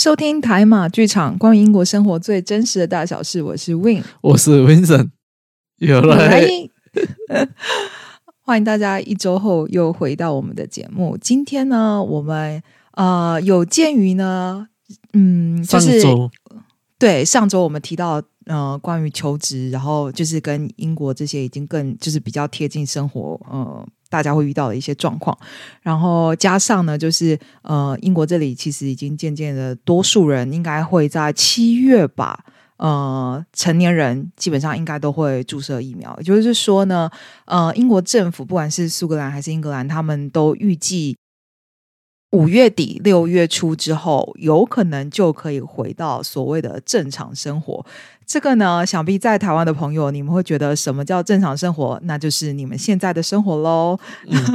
收听台马剧场，关于英国生活最真实的大小事。我是 Win，我是 Vincent，有来，欢迎大家一周后又回到我们的节目。今天呢，我们呃有鉴于呢，嗯，就是对上周我们提到呃关于求职，然后就是跟英国这些已经更就是比较贴近生活，呃。大家会遇到的一些状况，然后加上呢，就是呃，英国这里其实已经渐渐的，多数人应该会在七月吧，呃，成年人基本上应该都会注射疫苗。也就是说呢，呃，英国政府不管是苏格兰还是英格兰，他们都预计五月底六月初之后，有可能就可以回到所谓的正常生活。这个呢，想必在台湾的朋友，你们会觉得什么叫正常生活？那就是你们现在的生活喽。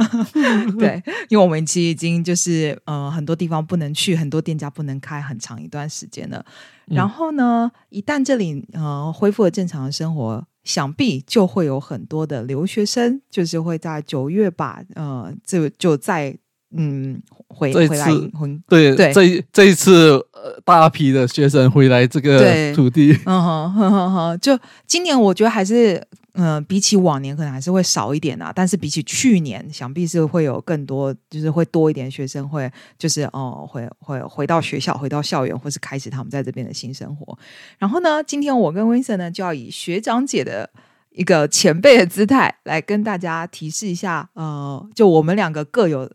对，因为我们其实已经就是呃，很多地方不能去，很多店家不能开很长一段时间了。然后呢，一旦这里呃恢复了正常的生活，想必就会有很多的留学生，就是会在九月吧，呃，就就在。嗯，回回来，对对，这这一次呃，大批的学生回来这个土地，嗯哼哼哼哼，就今年我觉得还是，嗯，比起往年可能还是会少一点啊，但是比起去年，想必是会有更多，就是会多一点学生会，就是哦，会会回到学校，回到校园，或是开始他们在这边的新生活。然后呢，今天我跟 Vincent 呢，就要以学长姐的一个前辈的姿态来跟大家提示一下，呃，就我们两个各有。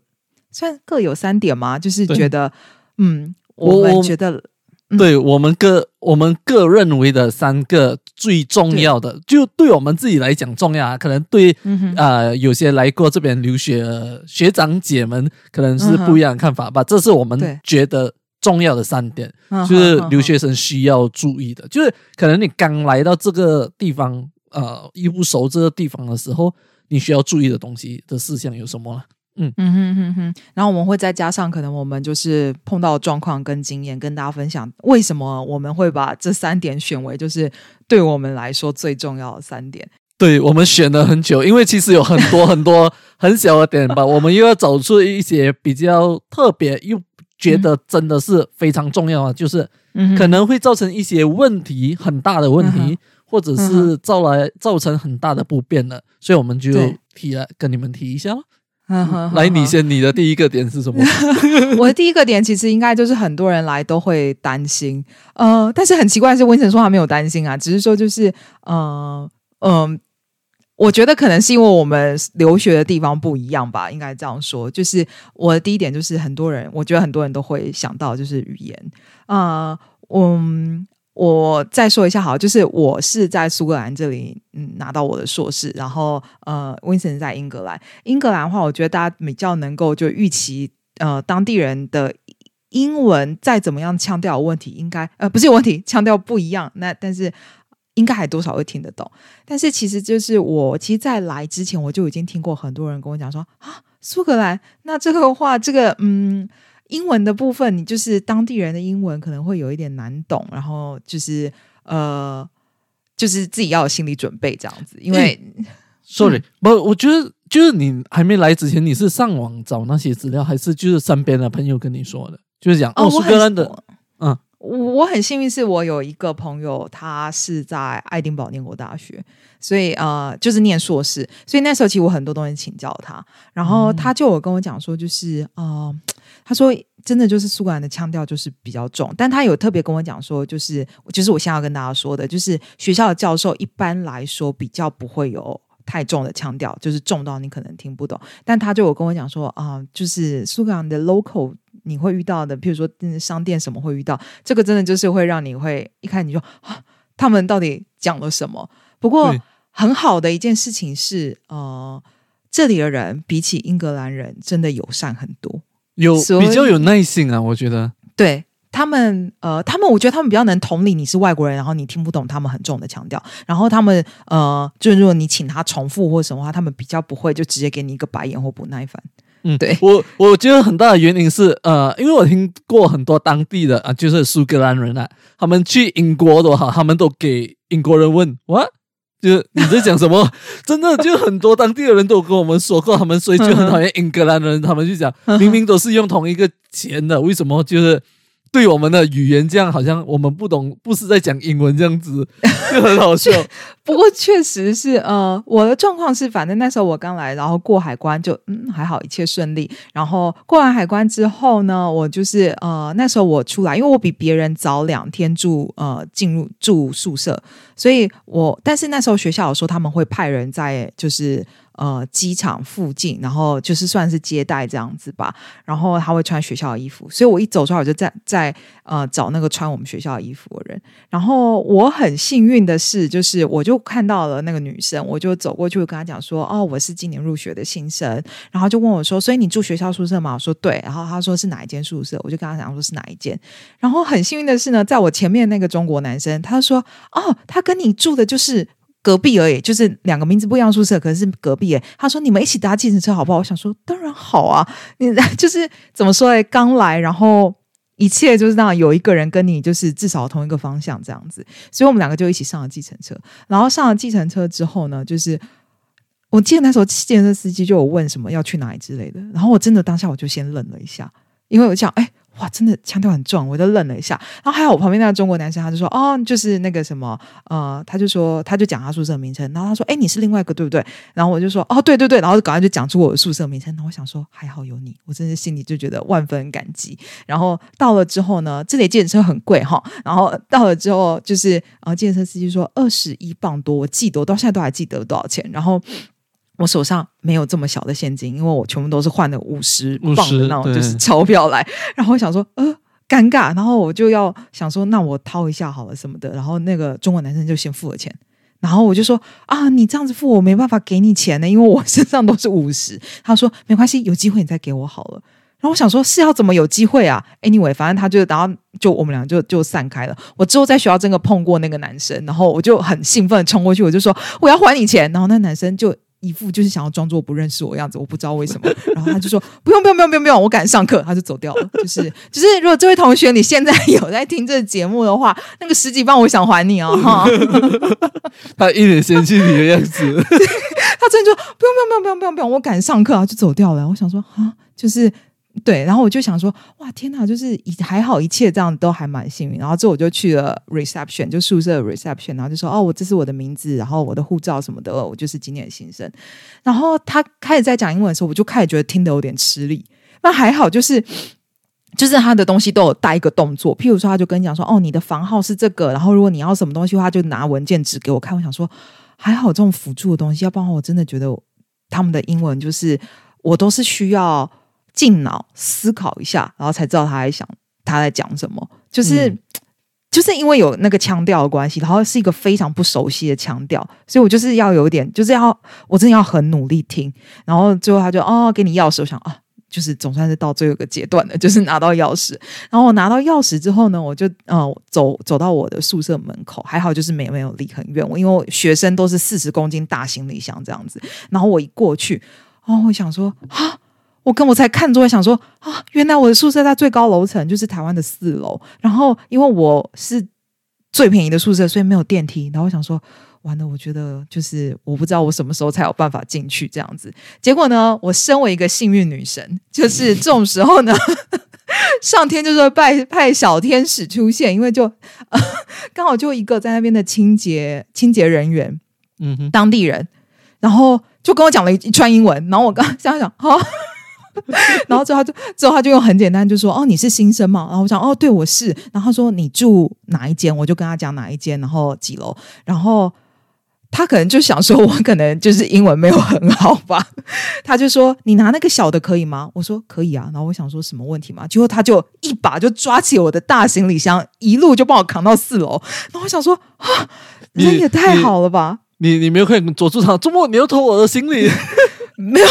算各有三点嘛，就是觉得，嗯，我们觉得，对我们各我们各认为的三个最重要的，就对我们自己来讲重要啊。可能对啊，有些来过这边留学学长姐们可能是不一样的看法吧。这是我们觉得重要的三点，就是留学生需要注意的。就是可能你刚来到这个地方，呃，一不熟这个地方的时候，你需要注意的东西的事项有什么呢？嗯嗯哼哼哼，然后我们会再加上可能我们就是碰到状况跟经验，跟大家分享为什么我们会把这三点选为就是对我们来说最重要的三点。对我们选了很久，因为其实有很多很多很小的点吧，我们又要找出一些比较特别又觉得真的是非常重要啊，就是可能会造成一些问题很大的问题，或者是造来造成很大的不便的，所以我们就提了跟你们提一下了。来，你先，你的第一个点是什么？我的第一个点其实应该就是很多人来都会担心，呃，但是很奇怪是温晨说他没有担心啊，只是说就是，呃，嗯，我觉得可能是因为我们留学的地方不一样吧，应该这样说。就是我的第一点就是很多人，我觉得很多人都会想到就是语言啊，嗯。我再说一下好，就是我是在苏格兰这里嗯拿到我的硕士，然后呃，Vincent 在英格兰。英格兰的话，我觉得大家比较能够就预期呃当地人的英文再怎么样腔调有问题，应该呃不是有问题，腔调不一样，那但是应该还多少会听得懂。但是其实就是我其实，在来之前我就已经听过很多人跟我讲说啊，苏格兰那这个话这个嗯。英文的部分，你就是当地人的英文可能会有一点难懂，然后就是呃，就是自己要有心理准备这样子。因为，sorry，不，我觉得就是你还没来之前，你是上网找那些资料，还是就是身边的朋友跟你说的？就是讲哦，苏格兰的，嗯。我很幸运，是我有一个朋友，他是在爱丁堡念过大学，所以呃，就是念硕士，所以那时候其实我很多东西请教他，然后他就有跟我讲说，就是呃，他说真的就是苏格兰的腔调就是比较重，但他有特别跟我讲说，就是就是我现在要跟大家说的，就是学校的教授一般来说比较不会有太重的腔调，就是重到你可能听不懂，但他就有跟我讲说啊，就是苏格兰的 local。你会遇到的，譬如说商店什么会遇到，这个真的就是会让你会一看你就啊，他们到底讲了什么？不过很好的一件事情是，呃，这里的人比起英格兰人真的友善很多，有比较有耐心啊，我觉得。对他们，呃，他们我觉得他们比较能同理你是外国人，然后你听不懂他们很重的强调，然后他们呃，就如果你请他重复或什么话，他们比较不会就直接给你一个白眼或不耐烦。嗯，对。我我觉得很大的原因是，呃，因为我听过很多当地的啊，就是苏格兰人啊，他们去英国的话，他们都给英国人问，哇，就是你在讲什么？真的，就很多当地的人都跟我们说过，他们所以就很讨厌英格兰人，他们就讲，明明都是用同一个钱的，为什么？就是对我们的语言这样，好像我们不懂，不是在讲英文这样子，就很好笑。不过确实是，呃，我的状况是，反正那时候我刚来，然后过海关就嗯还好，一切顺利。然后过完海关之后呢，我就是呃那时候我出来，因为我比别人早两天住呃进入住宿舍，所以我但是那时候学校有说他们会派人在就是。呃，机场附近，然后就是算是接待这样子吧。然后他会穿学校的衣服，所以我一走出来，我就在在呃找那个穿我们学校衣服的人。然后我很幸运的是，就是我就看到了那个女生，我就走过去跟她讲说：“哦，我是今年入学的新生。”然后就问我说：“所以你住学校宿舍吗？”我说：“对。”然后他说：“是哪一间宿舍？”我就跟他讲说：“是哪一间。”然后很幸运的是呢，在我前面那个中国男生，他说：“哦，他跟你住的就是。”隔壁而已，就是两个名字不一样宿舍，可能是隔壁。他说你们一起搭计程车好不好？我想说当然好啊。你 就是怎么说诶，刚来，然后一切就是那样，有一个人跟你就是至少同一个方向这样子，所以我们两个就一起上了计程车。然后上了计程车之后呢，就是我记得那时候计程车司机就有问什么要去哪里之类的，然后我真的当下我就先愣了一下，因为我想哎。哇，真的腔调很重，我就愣了一下。然后还有我旁边那个中国男生，他就说：“哦，就是那个什么，呃，他就说，他就讲他宿舍名称。然后他说：‘哎，你是另外一个对不对？’然后我就说：‘哦，对对对。’然后赶快就讲出我的宿舍名称。然后我想说，还好有你，我真的心里就觉得万分感激。然后到了之后呢，这里借车很贵哈。然后到了之后，就是呃，借车司机说二十一磅多，我记得，我到现在都还记得多少钱。然后。我手上没有这么小的现金，因为我全部都是换的五十磅的那种，就是钞票来。然后我想说，呃，尴尬。然后我就要想说，那我掏一下好了什么的。然后那个中国男生就先付了钱。然后我就说，啊，你这样子付，我没办法给你钱呢，因为我身上都是五十。他说没关系，有机会你再给我好了。然后我想说，是要怎么有机会啊？Anyway，反正他就然后就我们俩就就散开了。我之后在学校真的碰过那个男生，然后我就很兴奋冲过去，我就说我要还你钱。然后那男生就。一副就是想要装作不认识我样子，我不知道为什么。然后他就说：“不用不用不用不用不用，我赶上课。”他就走掉了。就是就是，如果这位同学你现在 有在听这个节目的话，那个十几磅我想还你哦。哈，他一脸嫌弃你的样子。他真的就不用不用不用不用不用，我赶上课啊，就走掉了。我想说啊，就是。对，然后我就想说，哇，天哪，就是还好，一切这样都还蛮幸运。然后之后我就去了 reception，就宿舍 reception，然后就说，哦，我这是我的名字，然后我的护照什么的，我就是今年新生。然后他开始在讲英文的时候，我就开始觉得听得有点吃力。那还好，就是就是他的东西都有带一个动作，譬如说，他就跟你讲说，哦，你的房号是这个，然后如果你要什么东西的话，就拿文件纸给我看。我想说，还好这种辅助的东西，要不然我真的觉得他们的英文就是我都是需要。静脑思考一下，然后才知道他在想他在讲什么。就是就是因为有那个腔调的关系，然后是一个非常不熟悉的腔调，所以我就是要有点，就是要我真的要很努力听。然后最后他就哦，给你钥匙，我想啊，就是总算是到最后一个阶段了，就是拿到钥匙。然后我拿到钥匙之后呢，我就呃走走到我的宿舍门口，还好就是没没有离很远，我因为学生都是四十公斤大行李箱这样子。然后我一过去，哦，我想说啊。我跟我才看着，想说啊，原来我的宿舍在最高楼层，就是台湾的四楼。然后因为我是最便宜的宿舍，所以没有电梯。然后我想说，完了，我觉得就是我不知道我什么时候才有办法进去这样子。结果呢，我身为一个幸运女神，就是这种时候呢，上天就是派派小天使出现，因为就刚好就一个在那边的清洁清洁人员，嗯哼，当地人，然后就跟我讲了一一串英文。然后我刚 想想，好。然后之后他就之后他就用很简单就说哦你是新生嘛？然后我想哦对我是。然后他说你住哪一间？我就跟他讲哪一间，然后几楼。然后他可能就想说我可能就是英文没有很好吧。他就说你拿那个小的可以吗？我说可以啊。然后我想说什么问题嘛？结果他就一把就抓起我的大行李箱，一路就帮我扛到四楼。然后我想说啊，人也太好了吧？你你没有看佐助场，周末你又偷我的行李。没有，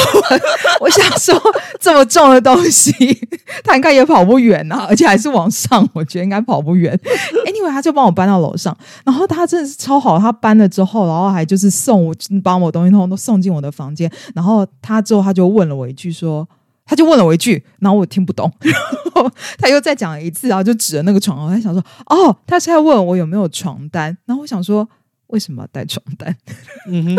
我想说这么重的东西，他应该也跑不远呐，而且还是往上，我觉得应该跑不远。Anyway，他就帮我搬到楼上，然后他真的是超好，他搬了之后，然后还就是送我，把我东西通通都送进我的房间。然后他之后他就问了我一句，说他就问了我一句，然后我听不懂，然后他又再讲一次，然后就指着那个床，我在想说，哦，他是在问我有没有床单，然后我想说为什么要带床单？嗯哼。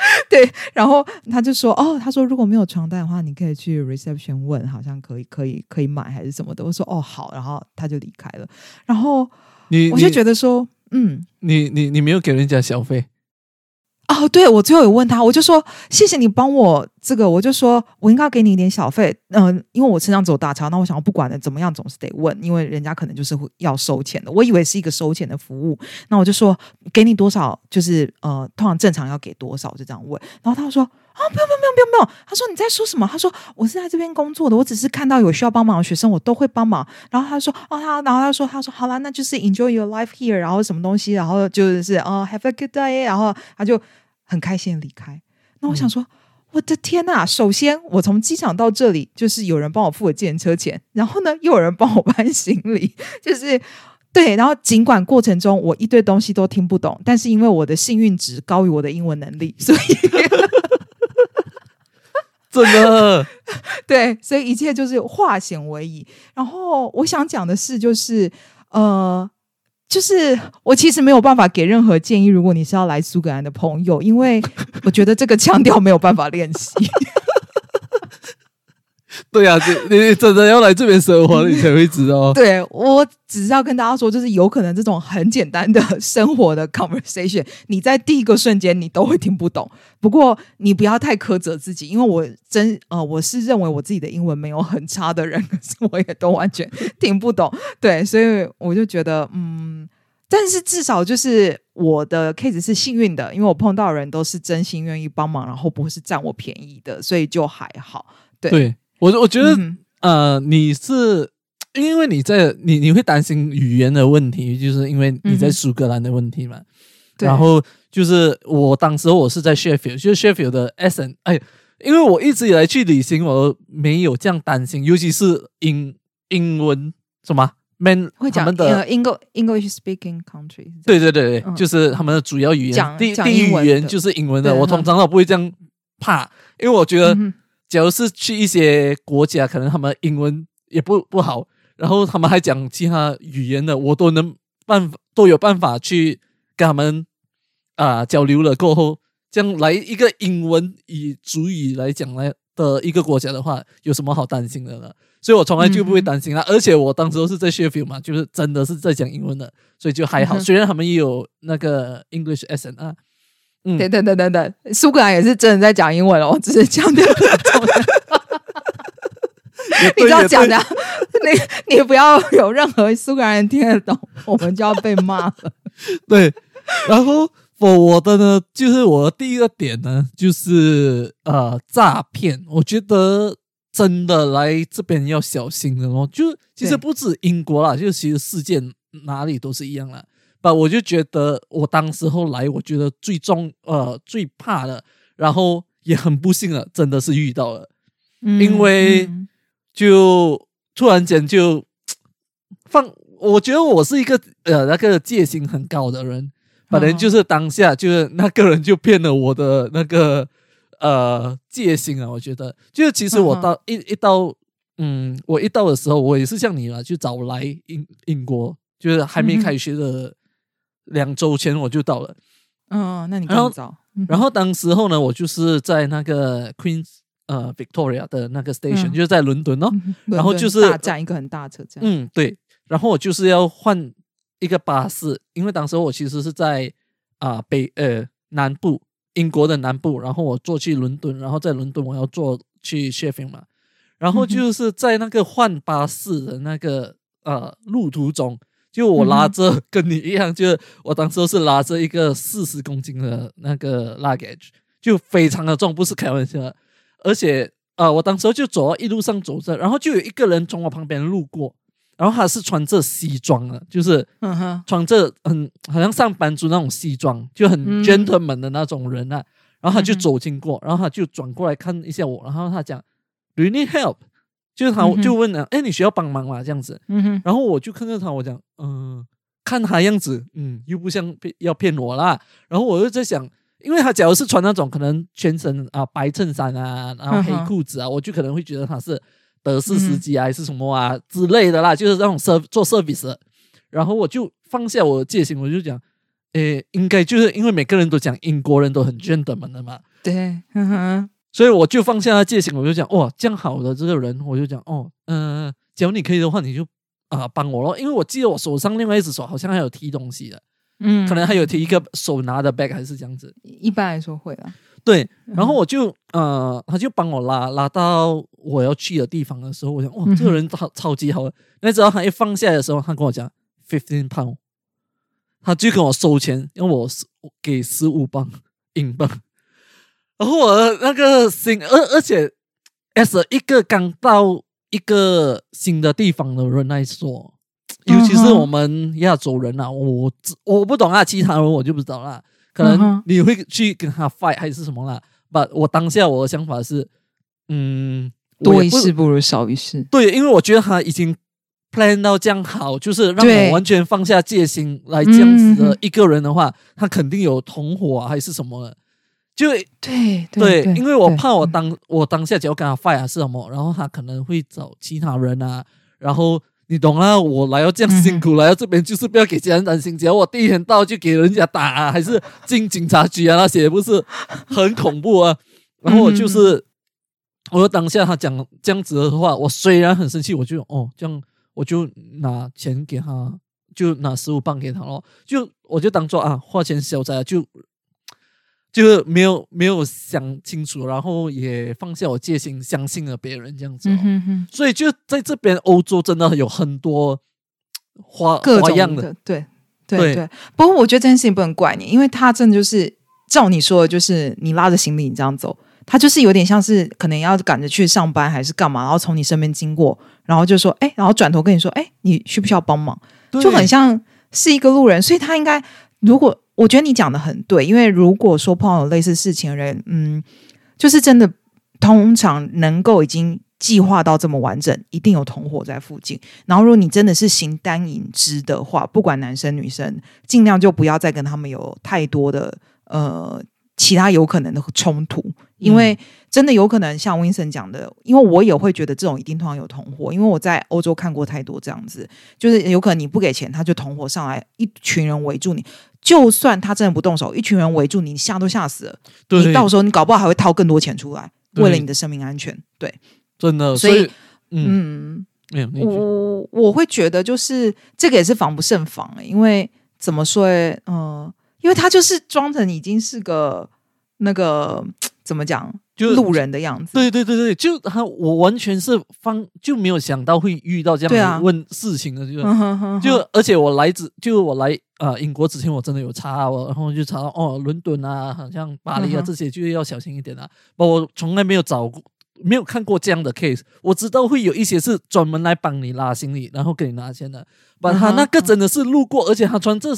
对，然后他就说：“哦，他说如果没有床单的话，你可以去 reception 问，好像可以，可以，可以买还是什么的。”我说：“哦，好。”然后他就离开了。然后你我就觉得说，嗯，你你你没有给人家小费。哦，对，我最后有问他，我就说谢谢你帮我这个，我就说我应该给你一点小费，嗯，因为我身上走大钞，那我想要不管的怎么样，总是得问，因为人家可能就是要收钱的，我以为是一个收钱的服务，那我就说给你多少，就是呃，通常正常要给多少，就这样问，然后他说啊，不用不用不用不用不用，他说你在说什么？他说我是在这边工作的，我只是看到有需要帮忙的学生，我都会帮忙。然后他说哦，他然后他说他说好了，那就是 enjoy your life here，然后什么东西，然后就是哦 have a good day，然后他就。很开心的离开。那我想说，我的天呐！首先，我从机场到这里，就是有人帮我付了计程车钱，然后呢，又有人帮我搬行李，就是对。然后，尽管过程中我一堆东西都听不懂，但是因为我的幸运值高于我的英文能力，所以 真的对，所以一切就是化险为夷。然后，我想讲的是，就是呃。就是我其实没有办法给任何建议。如果你是要来苏格兰的朋友，因为我觉得这个腔调没有办法练习。对呀，你你真的要来这边生活，你才会知道。对我只是要跟大家说，就是有可能这种很简单的生活的 conversation，你在第一个瞬间你都会听不懂。不过你不要太苛责自己，因为我真呃，我是认为我自己的英文没有很差的人，可是我也都完全听不懂。对，所以我就觉得嗯，但是至少就是我的 case 是幸运的，因为我碰到人都是真心愿意帮忙，然后不是占我便宜的，所以就还好。对。我我觉得，呃，你是因为你在你你会担心语言的问题，就是因为你在苏格兰的问题嘛。然后就是我当时我是在 Sheffield，就是 Sheffield 的 Essen，哎，因为我一直以来去旅行，我没有这样担心，尤其是英英文什么 man 会讲的 English English speaking country。对对对对，就是他们的主要语言，第第一语言就是英文的。我通常都不会这样怕，因为我觉得。假如是去一些国家，可能他们英文也不不好，然后他们还讲其他语言的，我都能办法都有办法去跟他们啊交流了。过后，这样来一个英文以主语来讲来的一个国家的话，有什么好担心的呢？所以我从来就不会担心啊。而且我当时都是在 Sheffield 嘛，就是真的是在讲英文的，所以就还好。虽然他们也有那个 English accent 啊。等等等等等，苏格兰也是真的在讲英文哦，只是讲的。你知道讲的，你你不要有任何苏格兰人听得懂，我们就要被骂了。对，然后我我的呢，就是我的第一个点呢，就是呃诈骗。我觉得真的来这边要小心的哦。就其实不止英国啦，就其实世界哪里都是一样啦。吧，我就觉得我当时后来，我觉得最重呃最怕的，然后也很不幸了，真的是遇到了，因为就突然间就放，我觉得我是一个呃那个戒心很高的人，反正就是当下就是那个人就骗了我的那个呃戒心啊，我觉得。就是其实我到一一到嗯我一到的时候，我也是像你了，就早来英英国，就是还没开学的。两周前我就到了，嗯，那你更早。然后当时候呢，我就是在那个 Queen 呃 Victoria 的那个 station，就是在伦敦哦。然后就是大站一个很大车站。嗯，对。然后我就是要换一个巴士，因为当时我其实是在啊北呃南部英国的南部，然后我坐去伦敦，然后在伦敦我要坐去 Sheffield 嘛。然后就是在那个换巴士的那个呃路途中。就我拉着跟你一样，就是我当时是拉着一个四十公斤的那个 luggage，就非常的重，不是开玩笑。而且啊，我当时就走，一路上走着，然后就有一个人从我旁边路过，然后他是穿着西装的，就是穿着很好像上班族那种西装，就很 gentleman 的那种人啊。然后他就走经过，然后他就转过来看一下我，然后他讲，Do you need help？就是他就问了，哎，你需要帮忙吗？这样子，然后我就看着他，我讲，嗯，看他样子，嗯，又不像要骗我啦。然后我就在想，因为他假如是穿那种可能全身啊白衬衫啊，然后黑裤子啊，我就可能会觉得他是德式司机啊，还是什么啊之类的啦，就是那种 serv 做 service。然后我就放下我的戒心，我就讲，诶，应该就是因为每个人都讲英国人都很 gentleman 的嘛，对，嗯哼，所以我就放下戒心，我就讲哇，这样好的这个人，我就讲哦，嗯，假如你可以的话，你就啊帮我咯，因为我记得我手上另外一只手好像还有提东西的，嗯，可能还有提一个手拿的 bag 还是这样子。一般来说会啊，对，然后我就呃，他就帮我拉拉到我要去的地方的时候，我想哇，这个人超超级好。那只要他一放下来的时候，他跟我讲 fifteen pound，他就跟我收钱，因为我是给十五磅英镑。然后我那个心，而而且，as 一个刚到一个新的地方的人来说，尤其是我们亚洲人啊，我我不懂啊，其他人我就不知道啦。可能你会去跟他 fight 还是什么啦？不，我当下我的想法是，嗯，多一事不如少一事。对，因为我觉得他已经 plan 到这样好，就是让我完全放下戒心来这样子的一个人的话，他肯定有同伙啊，还是什么？就对对，因为我怕我当我当下只要跟他 fight 还是什么，然后他可能会找其他人啊，然后。你懂啊？我来要这样辛苦来到这边，就是不要给家人担心。只要我第一天到就给人家打，啊，还是进警察局啊那些，不是很恐怖啊？然后我就是，我当下他讲这样子的话，我虽然很生气，我就哦这样，我就拿钱给他，就拿十五磅给他咯，就我就当做啊花钱消灾就。就是没有没有想清楚，然后也放下我戒心，相信了别人这样子嗯哼。所以就在这边欧洲，真的有很多花各种样的，对对对。不过我觉得这件事情不能怪你，因为他真的就是照你说的，就是你拉着行李你这样走，他就是有点像是可能要赶着去上班还是干嘛，然后从你身边经过，然后就说哎，然后转头跟你说哎，你需不需要帮忙？就很像是一个路人，所以他应该如果。我觉得你讲的很对，因为如果说碰到有类似事情的人，嗯，就是真的，通常能够已经计划到这么完整，一定有同伙在附近。然后，如果你真的是形单影只的话，不管男生女生，尽量就不要再跟他们有太多的呃其他有可能的冲突，因为真的有可能像 Vincent 讲的，因为我也会觉得这种一定通常有同伙，因为我在欧洲看过太多这样子，就是有可能你不给钱，他就同伙上来，一群人围住你。就算他真的不动手，一群人围住你，你吓都吓死了。你到时候你搞不好还会掏更多钱出来，为了你的生命安全。对，真的。所以，嗯，我我会觉得就是这个也是防不胜防因为怎么说？嗯，因为他就是装成已经是个那个 怎么讲？就路人的样子，对对对对，就他我完全是方就没有想到会遇到这样问事情的，就就而且我来自就我来呃英国之前我真的有查我，然后就查到哦伦敦啊，好像巴黎啊这些就要小心一点啊。我从来没有找过，没有看过这样的 case。我知道会有一些是专门来帮你拉行李，然后给你拿钱的。把他那个真的是路过，而且他穿这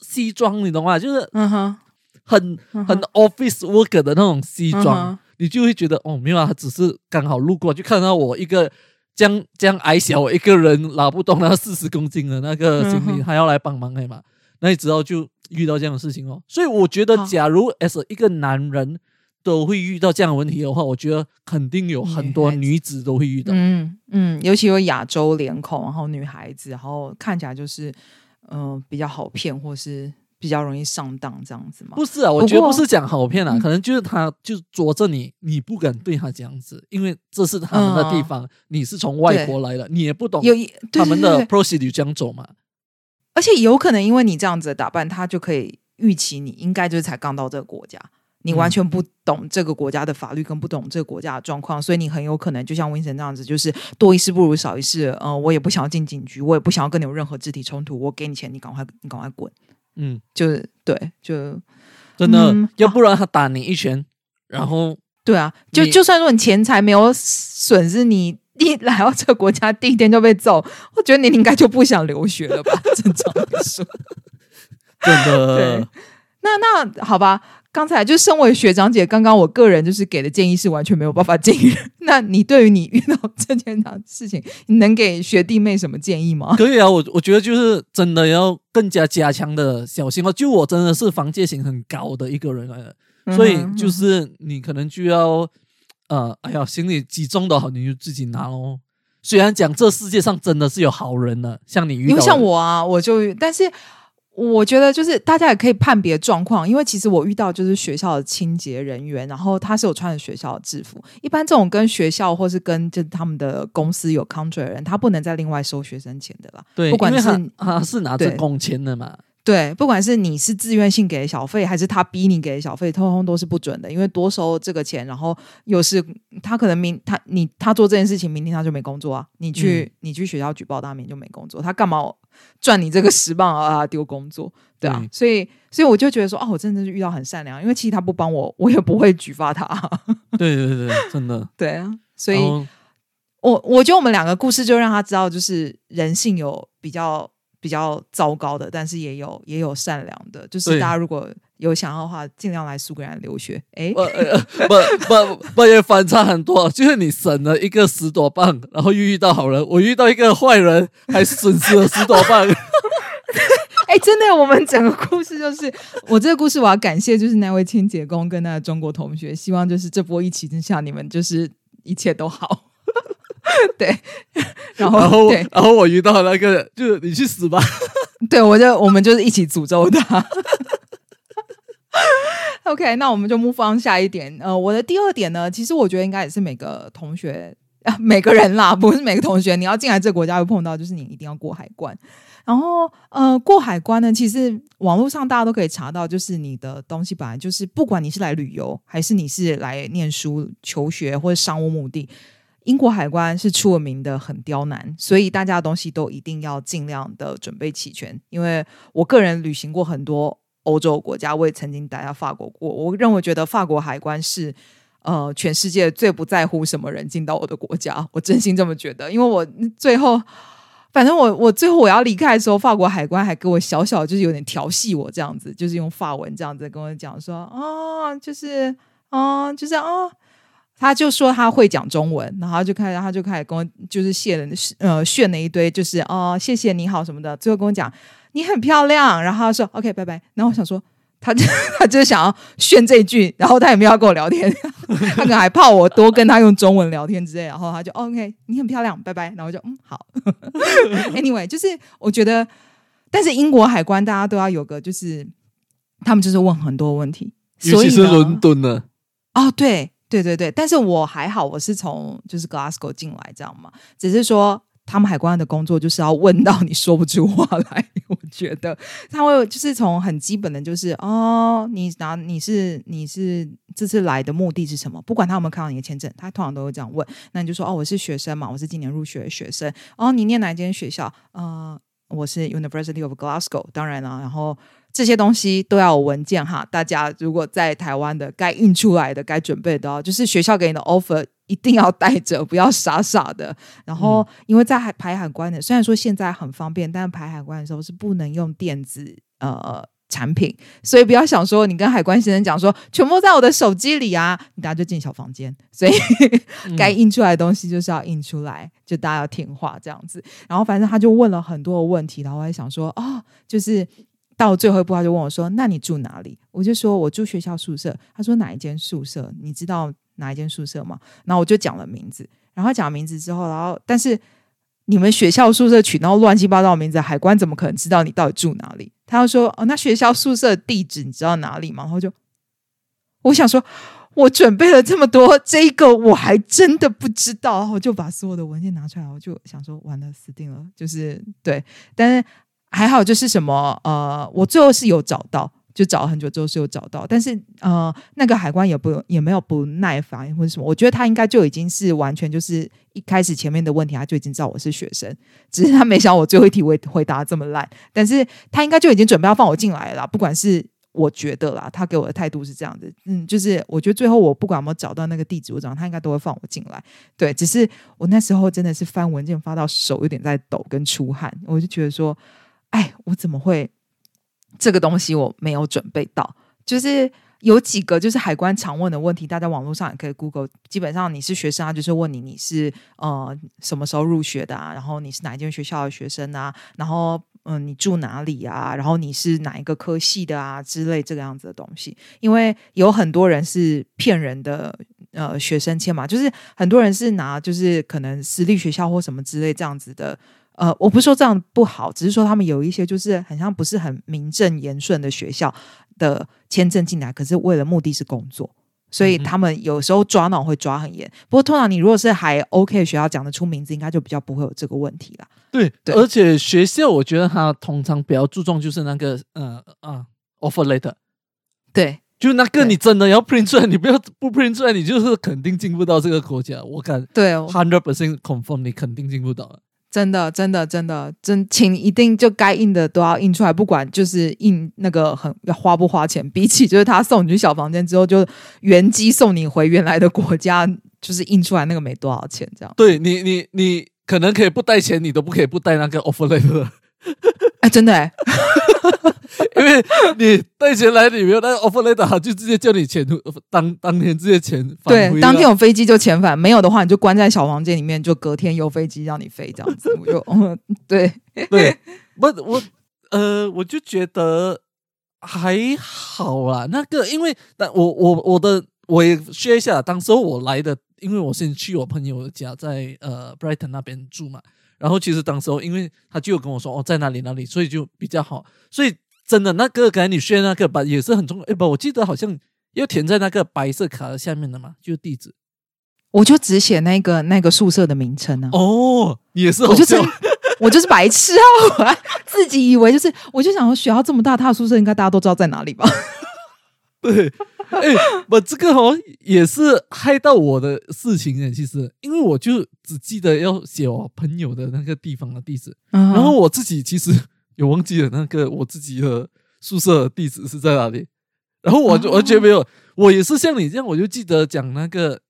西装，你懂吗？就是嗯哼，很很 office worker 的那种西装。你就会觉得哦，没有啊，他只是刚好路过，就看到我一个这样这样矮小我一个人拉不动 那四十公斤的那个行李，还要来帮忙，哎嘛，那你知道就遇到这样的事情哦。所以我觉得，假如 as 一个男人都会遇到这样的问题的话，我觉得肯定有很多女子都会遇到。嗯嗯，尤其有亚洲脸孔，然后女孩子，然后看起来就是嗯比较好骗，或是。比较容易上当这样子吗？不是啊，我觉得不是讲好骗啊，可能就是他就捉着你，你不敢对他这样子，因为这是他们的地方，你是从外国来的，你也不懂有他们的 procedure 这样走嘛。而且有可能因为你这样子的打扮，他就可以预期你应该就是才刚到这个国家，你完全不懂这个国家的法律，跟不懂这个国家的状况，所以你很有可能就像温森这样子，就是多一事不如少一事。嗯，我也不想要进警局，我也不想要跟你有任何肢体冲突，我给你钱，你赶快你赶快滚。嗯，就是对，就真的，要不然他打你一拳，然后对啊，就就算说你钱财没有损失，你一来到这个国家第一天就被揍，我觉得你应该就不想留学了吧？正常来说，真的。那那好吧。刚才就身为学长姐，刚刚我个人就是给的建议是完全没有办法建议。那你对于你遇到这件事情，你能给学弟妹什么建议吗？可以啊，我我觉得就是真的要更加加强的小心哦。就我真的是防戒心很高的一个人来的，所以就是你可能就要呃，哎呀，行李集中的好，你就自己拿喽。虽然讲这世界上真的是有好人呢，像你遇到，像我啊，我就但是。我觉得就是大家也可以判别状况，因为其实我遇到就是学校的清洁人员，然后他是有穿着学校的制服。一般这种跟学校或是跟就他们的公司有 contract 的人，他不能再另外收学生钱的啦。对，不管是啊是拿着工钱的嘛。对，不管是你是自愿性给小费，还是他逼你给小费，通通都是不准的。因为多收这个钱，然后又是他可能明他你他做这件事情，明天他就没工作啊。你去你去学校举报他，明天就没工作。他干嘛赚你这个十磅啊？丢工作，对啊。所以所以我就觉得说，哦，我真的是遇到很善良，因为其实他不帮我，我也不会举发他。对对对，真的。对啊，所以我我觉得我们两个故事就让他知道，就是人性有比较。比较糟糕的，但是也有也有善良的，就是大家如果有想要的话，尽量来苏格兰留学。哎，不不不不也反差很多，就是你省了一个十多磅，然后又遇到好人，我遇到一个坏人，还损失了十多磅。哎，真的，我们整个故事就是我这个故事，我要感谢就是那位清洁工跟那个中国同学，希望就是这波疫情之下，你们就是一切都好。对，然后，然后，然后我遇到那个，就是你去死吧！对，我就我们就是一起诅咒他。OK，那我们就目方下一点。呃，我的第二点呢，其实我觉得应该也是每个同学啊，每个人啦，不是每个同学，你要进来这个国家会碰到，就是你一定要过海关。然后，呃，过海关呢，其实网络上大家都可以查到，就是你的东西本来就是，不管你是来旅游，还是你是来念书、求学或者商务目的。英国海关是出了名的很刁难，所以大家的东西都一定要尽量的准备齐全。因为我个人旅行过很多欧洲国家，我也曾经待在法国过。我认为觉得法国海关是呃全世界最不在乎什么人进到我的国家，我真心这么觉得。因为我最后，反正我我最后我要离开的时候，法国海关还给我小小就是有点调戏我这样子，就是用法文这样子跟我讲说啊，就是啊，就是啊。他就说他会讲中文，然后就开始，他就开始跟我就是谢了，呃，炫了一堆，就是哦，谢谢你好什么的。最后跟我讲你很漂亮，然后他说 OK 拜拜。然后我想说，他就 他就是想要炫这一句，然后他也没有要跟我聊天，他可能还怕我多跟他用中文聊天之类。然后他就 OK 你很漂亮，拜拜。然后就嗯好。Anyway，就是我觉得，但是英国海关大家都要有个，就是他们就是问很多问题，尤其是伦敦呢哦，对。对对对，但是我还好，我是从就是 Glasgow 进来，这样嘛。只是说他们海关的工作就是要问到你说不出话来。我觉得他会就是从很基本的，就是哦，你拿你是你是这次来的目的是什么？不管他有没有看到你的签证，他通常都会这样问。那你就说哦，我是学生嘛，我是今年入学的学生。哦，你念哪间学校？呃，我是 University of Glasgow。当然了，然后。这些东西都要有文件哈，大家如果在台湾的该印出来的、该准备的，哦就是学校给你的 offer 一定要带着，不要傻傻的。然后，因为在海排海关的，虽然说现在很方便，但是排海关的时候是不能用电子呃产品，所以不要想说你跟海关先生讲说全部在我的手机里啊，你大家就进小房间。所以 该印出来的东西就是要印出来，就大家要听话这样子。然后反正他就问了很多的问题，然后我还想说哦，就是。到最后一步，他就问我说：“那你住哪里？”我就说：“我住学校宿舍。”他说：“哪一间宿舍？你知道哪一间宿舍吗？”然后我就讲了名字。然后讲名字之后，然后但是你们学校宿舍取到乱七八糟的名字，海关怎么可能知道你到底住哪里？他就说：“哦，那学校宿舍地址你知道哪里吗？”然后就我想说，我准备了这么多，这个我还真的不知道。我就把所有的文件拿出来，我就想说，完了，死定了，就是对，但是。还好，就是什么呃，我最后是有找到，就找了很久之后是有找到，但是呃，那个海关也不也没有不耐烦或者什么，我觉得他应该就已经是完全就是一开始前面的问题他就已经知道我是学生，只是他没想我最后一题回回答这么烂，但是他应该就已经准备要放我进来了，不管是我觉得啦，他给我的态度是这样子，嗯，就是我觉得最后我不管有没有找到那个地址，我找他应该都会放我进来，对，只是我那时候真的是翻文件发到手有点在抖跟出汗，我就觉得说。哎，我怎么会这个东西我没有准备到？就是有几个就是海关常问的问题，大家网络上也可以 Google。基本上你是学生啊，就是问你你是呃什么时候入学的啊？然后你是哪一间学校的学生啊？然后嗯你住哪里啊？然后你是哪一个科系的啊？之类这个样子的东西。因为有很多人是骗人的呃学生签嘛，就是很多人是拿就是可能私立学校或什么之类这样子的。呃，我不是说这样不好，只是说他们有一些就是很像不是很名正言顺的学校的签证进来，可是为了目的是工作，所以他们有时候抓那种会抓很严。不过通常你如果是还 OK 的学校讲得出名字，应该就比较不会有这个问题啦。对，而且学校我觉得他通常比较注重就是那个呃啊 offer letter，对。就那个，你真的要 print 出来，你不要不 print 出来，你就是肯定进不到这个国家。我敢对，hundred percent confirm，你肯定进不到了。真的，真的，真的，真，请一定就该印的都要印出来，不管就是印那个很要花不花钱，比起就是他送你去小房间之后，就原机送你回原来的国家，就是印出来那个没多少钱，这样。对你，你，你可能可以不带钱，你都不可以不带那个 offer letter。哎，真的哎。因为你带钱来，你没有那个 offer letter，就直接叫你钱当当天直接钱对，当天有飞机就遣返，没有的话你就关在小房间里面，就隔天有飞机让你飞这样子。我就对 对，不我呃，我就觉得还好啦。那个因为但我我我的我也说一下，当时候我来的，因为我先去我朋友家，在呃 Brighton 那边住嘛。然后其实当时候，因为他就有跟我说哦，在哪里哪里，所以就比较好。所以真的那个刚才你选那个吧，也是很重要。哎不，我记得好像要填在那个白色卡的下面的嘛，就是地址。我就只写那个那个宿舍的名称呢。哦，也是，我就真我就是白痴啊！我自己以为就是，我就想说学校这么大，他的宿舍应该大家都知道在哪里吧？对。哎，我这个好像也是害到我的事情哎，其实，因为我就只记得要写我朋友的那个地方的地址，然后我自己其实 也忘记了那个我自己的宿舍地址是在哪里，然后我就完全没有，我也是像你这样，我就记得讲那个，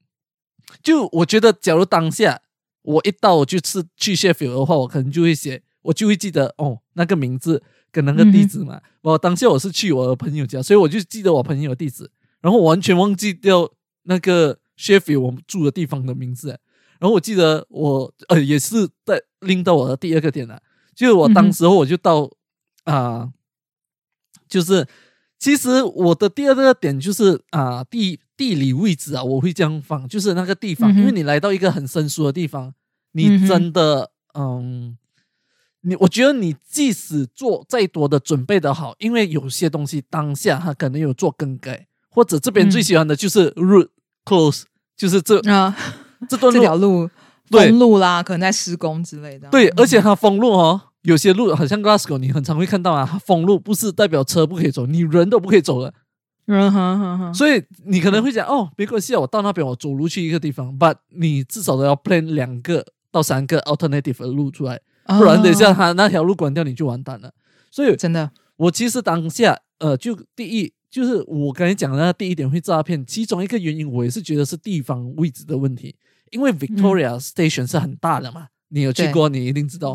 就我觉得，假如当下我一到我就是去 Sheffield 的话，我可能就会写，我就会记得哦那个名字跟那个地址嘛。我当下我是去我的朋友家，所以我就记得我朋友地址。然后完全忘记掉那个 Sheffield 我们住的地方的名字，然后我记得我呃也是在拎到我的第二个点了，就是我当时候我就到啊，就是其实我的第二个点就是啊地地理位置啊，我会这样放，就是那个地方，因为你来到一个很生疏的地方，你真的嗯，你我觉得你即使做再多的准备的好，因为有些东西当下它可能有做更改。或者这边最喜欢的就是 route close，就是这啊这段这条路封路啦，可能在施工之类的。对，而且它封路哦，有些路好像 Glasgow，你很常会看到啊，它封路不是代表车不可以走，你人都不可以走了。嗯哼哼哼。所以你可能会讲哦，没关系啊，我到那边我走路去一个地方，but 你至少都要 plan 两个到三个 alternative 的路出来，不然等一下他那条路关掉你就完蛋了。所以真的，我其实当下呃，就第一。就是我刚才讲的那第一点会诈骗，其中一个原因我也是觉得是地方位置的问题，因为 Victoria Station 是很大的嘛，你有去过，你一定知道，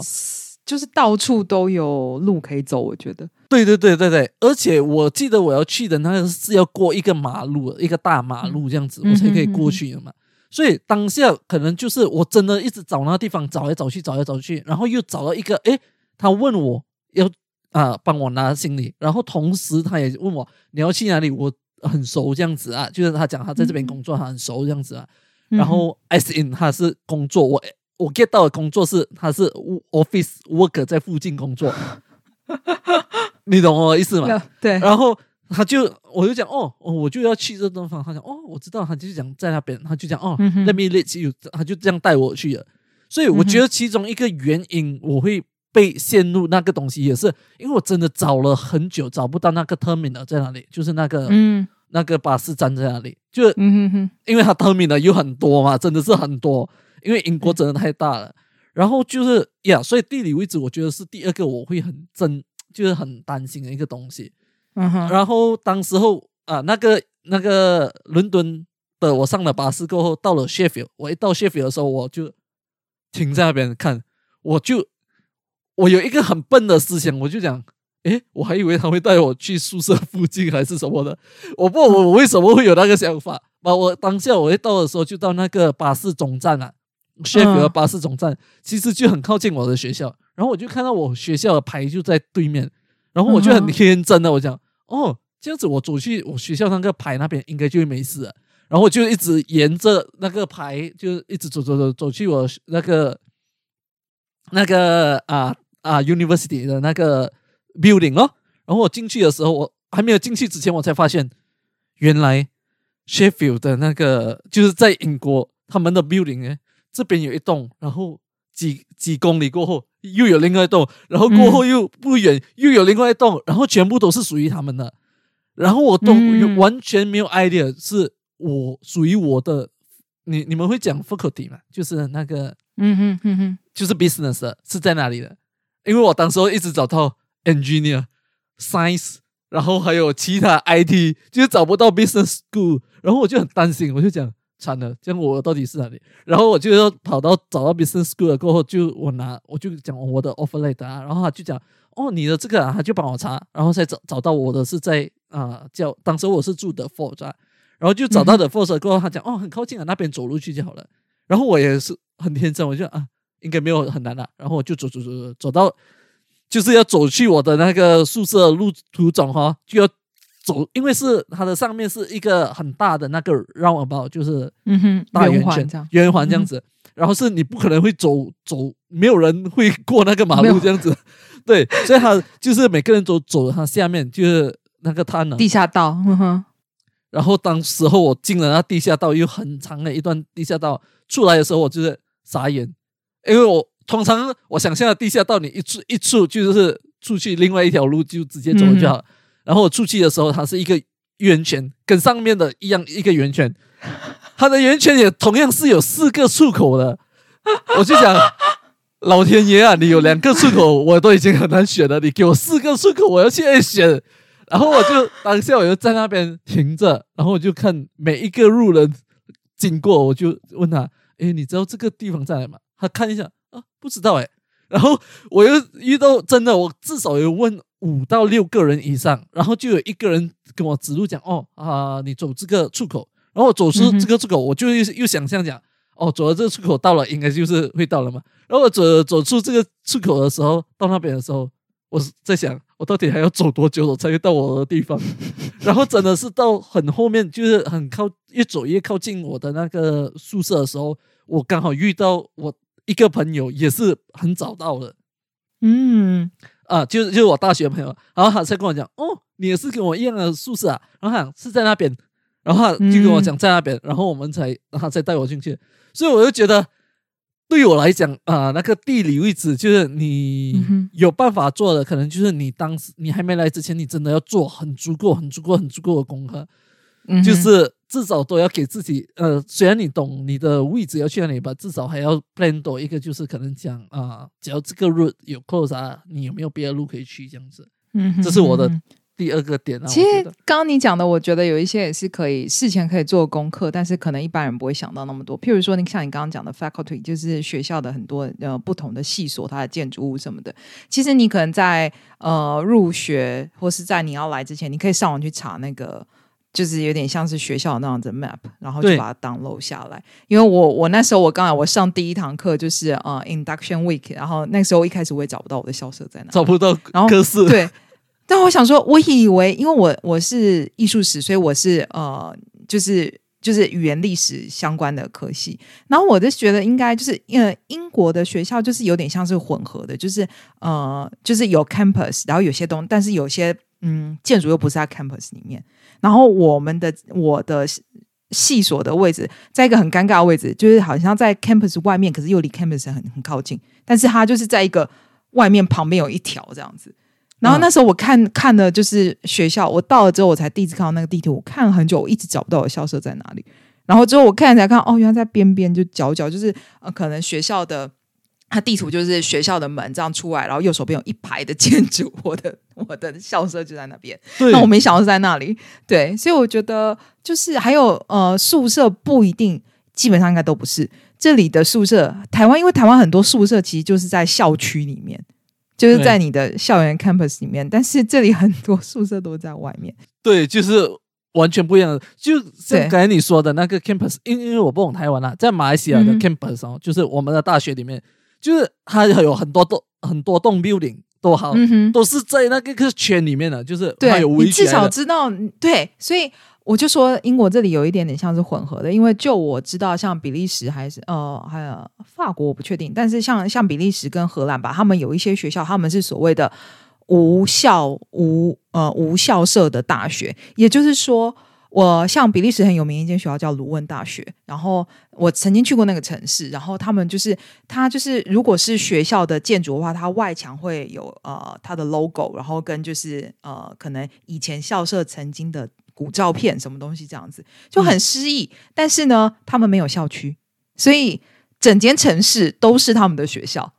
就是到处都有路可以走。我觉得，对对对对对，而且我记得我要去的那个是要过一个马路，一个大马路这样子，我才可以过去的嘛。所以当下可能就是我真的一直找那个地方，找来找去，找来找去，然后又找到一个，诶，他问我要。啊，帮我拿行李，然后同时他也问我你要去哪里，我很熟这样子啊，就是他讲他在这边工作，他很熟这样子啊。然后 S in 他是工作，我我 get 到的工作是他是 office worker 在附近工作，你懂我意思吗？对。然后他就我就讲哦，我就要去这地方，他讲哦，我知道，他就讲在那边，他就讲哦，Let me let you，他就这样带我去了。所以我觉得其中一个原因我会。被陷入那个东西也是，因为我真的找了很久，找不到那个 terminal 在哪里，就是那个嗯，那个巴士站在哪里，就嗯哼哼，因为它 terminal 有很多嘛，真的是很多，因为英国真的太大了。然后就是呀，所以地理位置我觉得是第二个我会很真，就是很担心的一个东西。嗯哼。然后当时候啊，那个那个伦敦的，我上了巴士过后，到了 Sheffield，我一到 Sheffield 的时候，我就停在那边看，我就。我有一个很笨的思想，我就讲，诶，我还以为他会带我去宿舍附近还是什么的。我不，我为什么会有那个想法？把我当下我一到的时候，就到那个巴士总站啊，Sheffield 巴士总站，其实就很靠近我的学校。然后我就看到我学校的牌就在对面，然后我就很天真的，我讲，哦，这样子我走去我学校那个牌那边，应该就会没事了。然后我就一直沿着那个牌，就一直走走走走去我那个。那个啊啊 University 的那个 building 哦。然后我进去的时候，我还没有进去之前，我才发现原来 Sheffield 的那个就是在英国他们的 building 哎，这边有一栋，然后几几公里过后又有另外一栋，然后过后又不远又有另外一栋，然后全部都是属于他们的。然后我都完全没有 idea 是我属于我的，你你们会讲 faculty 吗？就是那个，嗯哼哼哼，就是 business 是在哪里的？因为我当时候一直找到 engineer、science，然后还有其他 IT，就是找不到 business school，然后我就很担心，我就讲惨了，这样我到底是哪里？然后我就要跑到找到 business school 了过后，就我拿我就讲我的 offer letter 啊，然后他就讲哦你的这个，啊，他就帮我查，然后才找找到我的是在。啊，叫当时我是住的 Force，然后就找到的 Force 过后，他讲哦，很靠近啊，那边走路去就好了。然后我也是很天真，我就啊，应该没有很难的。然后我就走走走走，走到就是要走去我的那个宿舍路途中哈，就要走，因为是它的上面是一个很大的那个 roundabout，就是嗯哼，大圆圈圆环这样子。然后是你不可能会走走，没有人会过那个马路这样子，对，所以他就是每个人都走它下面就是。那个他呢？地下道，嗯哼然后当时候我进了那地下道，有很长的一段地下道，出来的时候我就是傻眼，因为我通常我想象的地下道，你一出一出就是出去另外一条路就直接走就好，然后我出去的时候它是一个圆圈，跟上面的一样一个圆圈，它的圆圈也同样是有四个出口的，我就想，老天爷啊，你有两个出口我都已经很难选了，你给我四个出口，我要去选。然后我就当下我就在那边停着，然后我就看每一个路人经过，我就问他：“哎，你知道这个地方在哪吗？”他看一下啊，不知道哎。然后我又遇到真的，我至少有问五到六个人以上，然后就有一个人跟我指路讲：“哦啊，你走这个出口。”然后我走出这个出口，我就又又想象讲：“哦，走到这个出口到了，应该就是会到了嘛。”然后我走走出这个出口的时候，到那边的时候，我在想。我到底还要走多久我才会到我的地方？然后真的是到很后面，就是很靠越走越靠近我的那个宿舍的时候，我刚好遇到我一个朋友，也是很早到的。嗯，啊，就是就是我大学朋友，然后他才跟我讲，哦，你也是跟我一样的宿舍啊？然后他是在那边，然后他就跟我讲在那边，然后我们才他才带我进去，所以我就觉得。对我来讲啊，那个地理位置就是你有办法做的，可能就是你当时你还没来之前，你真的要做很足够、很足够、很足够的功课，就是至少都要给自己呃，虽然你懂你的位置要去哪里吧，至少还要 plan 多一个，就是可能讲啊，只要这个 route 有 close 啊，你有没有别的路可以去这样子？嗯，这是我的。第二个点啊，其实刚刚你讲的，我觉得有一些也是可以事前可以做功课，但是可能一般人不会想到那么多。譬如说，你像你刚刚讲的 faculty，就是学校的很多呃不同的系所，它的建筑物什么的。其实你可能在呃入学或是在你要来之前，你可以上网去查那个，就是有点像是学校那样子 map，然后就把它 download 下来。因为我我那时候我刚才我上第一堂课就是呃 induction week，然后那时候一开始我也找不到我的校舍在哪，找不到，然后科室对。但我想说，我以为，因为我我是艺术史，所以我是呃，就是就是语言历史相关的科系。然后我就觉得应该就是，呃，英国的学校就是有点像是混合的，就是呃，就是有 campus，然后有些东，但是有些嗯，建筑又不是在 campus 里面。然后我们的我的系所的位置在一个很尴尬的位置，就是好像在 campus 外面，可是又离 campus 很很靠近，但是它就是在一个外面旁边有一条这样子。然后那时候我看看的就是学校，我到了之后我才第一次看到那个地图，我看了很久，我一直找不到我校舍在哪里。然后之后我看才看，哦，原来在边边就角角，就是呃，可能学校的它地图就是学校的门这样出来，然后右手边有一排的建筑，我的我的校舍就在那边。那我没想到是在那里，对，所以我觉得就是还有呃宿舍不一定，基本上应该都不是这里的宿舍。台湾因为台湾很多宿舍其实就是在校区里面。就是在你的校园 campus 里面，但是这里很多宿舍都在外面。对，就是完全不一样的。就像刚才你说的那个 campus，因因为我不懂台湾啊，在马来西亚的 campus 哦，就是我们的大学里面，就是它有很多栋很多栋 building 都好，都是在那个个圈里面的，就是对，你至少知道对，所以。我就说英国这里有一点点像是混合的，因为就我知道，像比利时还是呃还有法法国我不确定，但是像像比利时跟荷兰吧，他们有一些学校，他们是所谓的无校无呃无校舍的大学，也就是说。我像比利时很有名一间学校叫鲁汶大学，然后我曾经去过那个城市，然后他们就是它就是如果是学校的建筑的话，它外墙会有呃它的 logo，然后跟就是呃可能以前校舍曾经的古照片什么东西这样子就很诗意，但是呢，他们没有校区，所以整间城市都是他们的学校。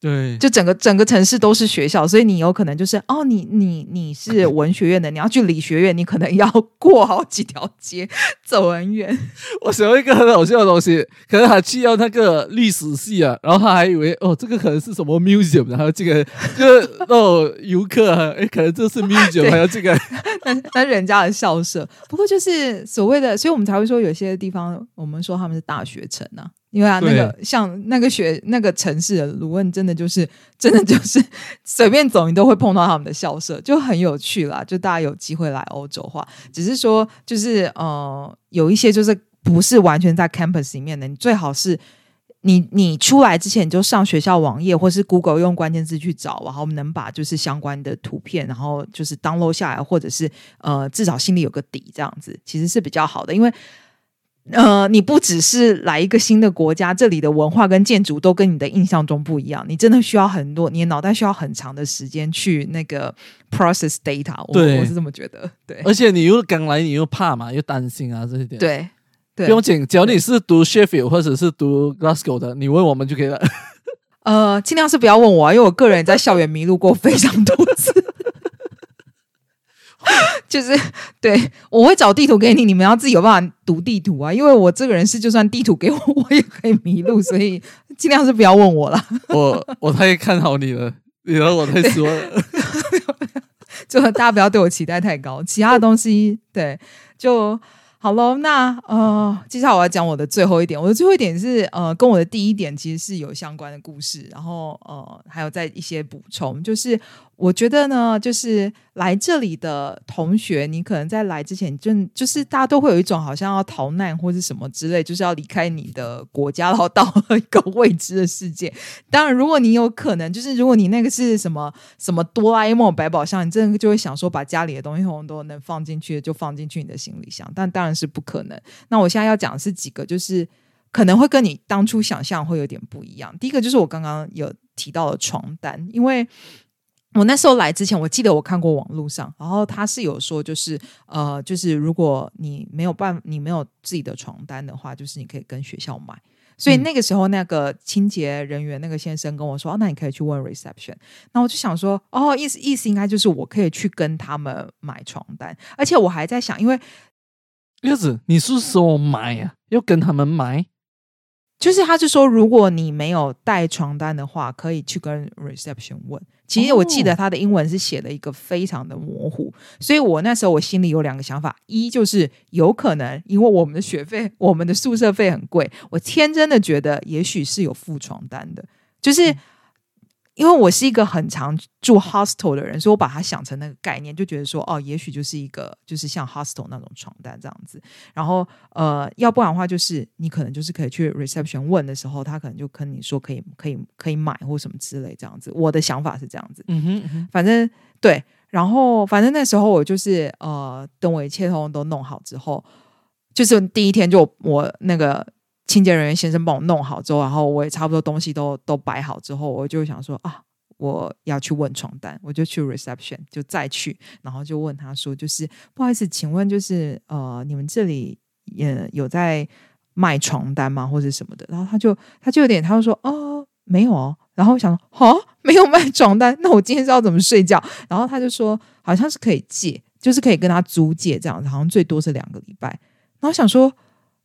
对，就整个整个城市都是学校，所以你有可能就是哦，你你你是文学院的，你要去理学院，你可能要过好几条街，走很远。我想到一个很好笑的东西，可能他去要那个历史系啊，然后他还以为哦，这个可能是什么 museum，然后这个就是哦游客啊，哎，可能这是 museum，还有这个，那那人家的校舍。不过就是所谓的，所以我们才会说有些地方，我们说他们是大学城啊。因为啊，那个像那个学那个城市的鲁汶，真的就是真的就是随便走，你都会碰到他们的校舍，就很有趣啦。就大家有机会来欧洲话，只是说就是呃，有一些就是不是完全在 campus 里面的，你最好是你你出来之前你就上学校网页，或是 Google 用关键字去找，然后能把就是相关的图片，然后就是 download 下来，或者是呃至少心里有个底，这样子其实是比较好的，因为。呃，你不只是来一个新的国家，这里的文化跟建筑都跟你的印象中不一样，你真的需要很多，你的脑袋需要很长的时间去那个 process data。对，我是这么觉得。对，而且你又刚来，你又怕嘛，又担心啊，这些点。对，不用紧，只要你是读 Sheffield 或者是读 Glasgow 的，你问我们就可以了。呃，尽量是不要问我，因为我个人在校园迷路过非常多次。就是对，我会找地图给你，你们要自己有办法读地图啊。因为我这个人是，就算地图给我，我也可以迷路，所以尽量是不要问我了。我我太看好你了，你让我太失望了。就大家不要对我期待太高，其他的东西对就。好喽，那呃，接下来我要讲我的最后一点。我的最后一点是呃，跟我的第一点其实是有相关的故事，然后呃，还有在一些补充，就是。我觉得呢，就是来这里的同学，你可能在来之前，就就是大家都会有一种好像要逃难或者什么之类，就是要离开你的国家，然后到了一个未知的世界。当然，如果你有可能，就是如果你那个是什么什么哆啦 A 梦百宝箱，你真的就会想说，把家里的东西通通都能放进去，就放进去你的行李箱。但当然是不可能。那我现在要讲的是几个，就是可能会跟你当初想象会有点不一样。第一个就是我刚刚有提到的床单，因为。我那时候来之前，我记得我看过网络上，然后他是有说，就是呃，就是如果你没有办，你没有自己的床单的话，就是你可以跟学校买。所以那个时候，那个清洁人员那个先生跟我说：“哦，那你可以去问 reception。”那我就想说：“哦，意思意思应该就是我可以去跟他们买床单。”而且我还在想，因为叶子，你是说买呀？要跟他们买？就是他是说，如果你没有带床单的话，可以去跟 reception 问。其实我记得他的英文是写了一个非常的模糊，所以我那时候我心里有两个想法：一就是有可能因为我们的学费、我们的宿舍费很贵，我天真的觉得也许是有付床单的，就是。因为我是一个很常住 hostel 的人，所以我把它想成那个概念，就觉得说，哦，也许就是一个就是像 hostel 那种床单这样子。然后，呃，要不然的话，就是你可能就是可以去 reception 问的时候，他可能就跟你说可以可以可以买或什么之类这样子。我的想法是这样子，嗯哼，反正对。然后，反正那时候我就是呃，等我一切通都弄好之后，就是第一天就我那个。清洁人员先生帮我弄好之后，然后我也差不多东西都都摆好之后，我就想说啊，我要去问床单，我就去 reception 就再去，然后就问他说，就是不好意思，请问就是呃，你们这里也有在卖床单吗，或者什么的？然后他就他就有点，他就说哦，没有哦。然后我想说，哦，没有卖床单，那我今天是要怎么睡觉？然后他就说，好像是可以借，就是可以跟他租借这样子，好像最多是两个礼拜。然后想说。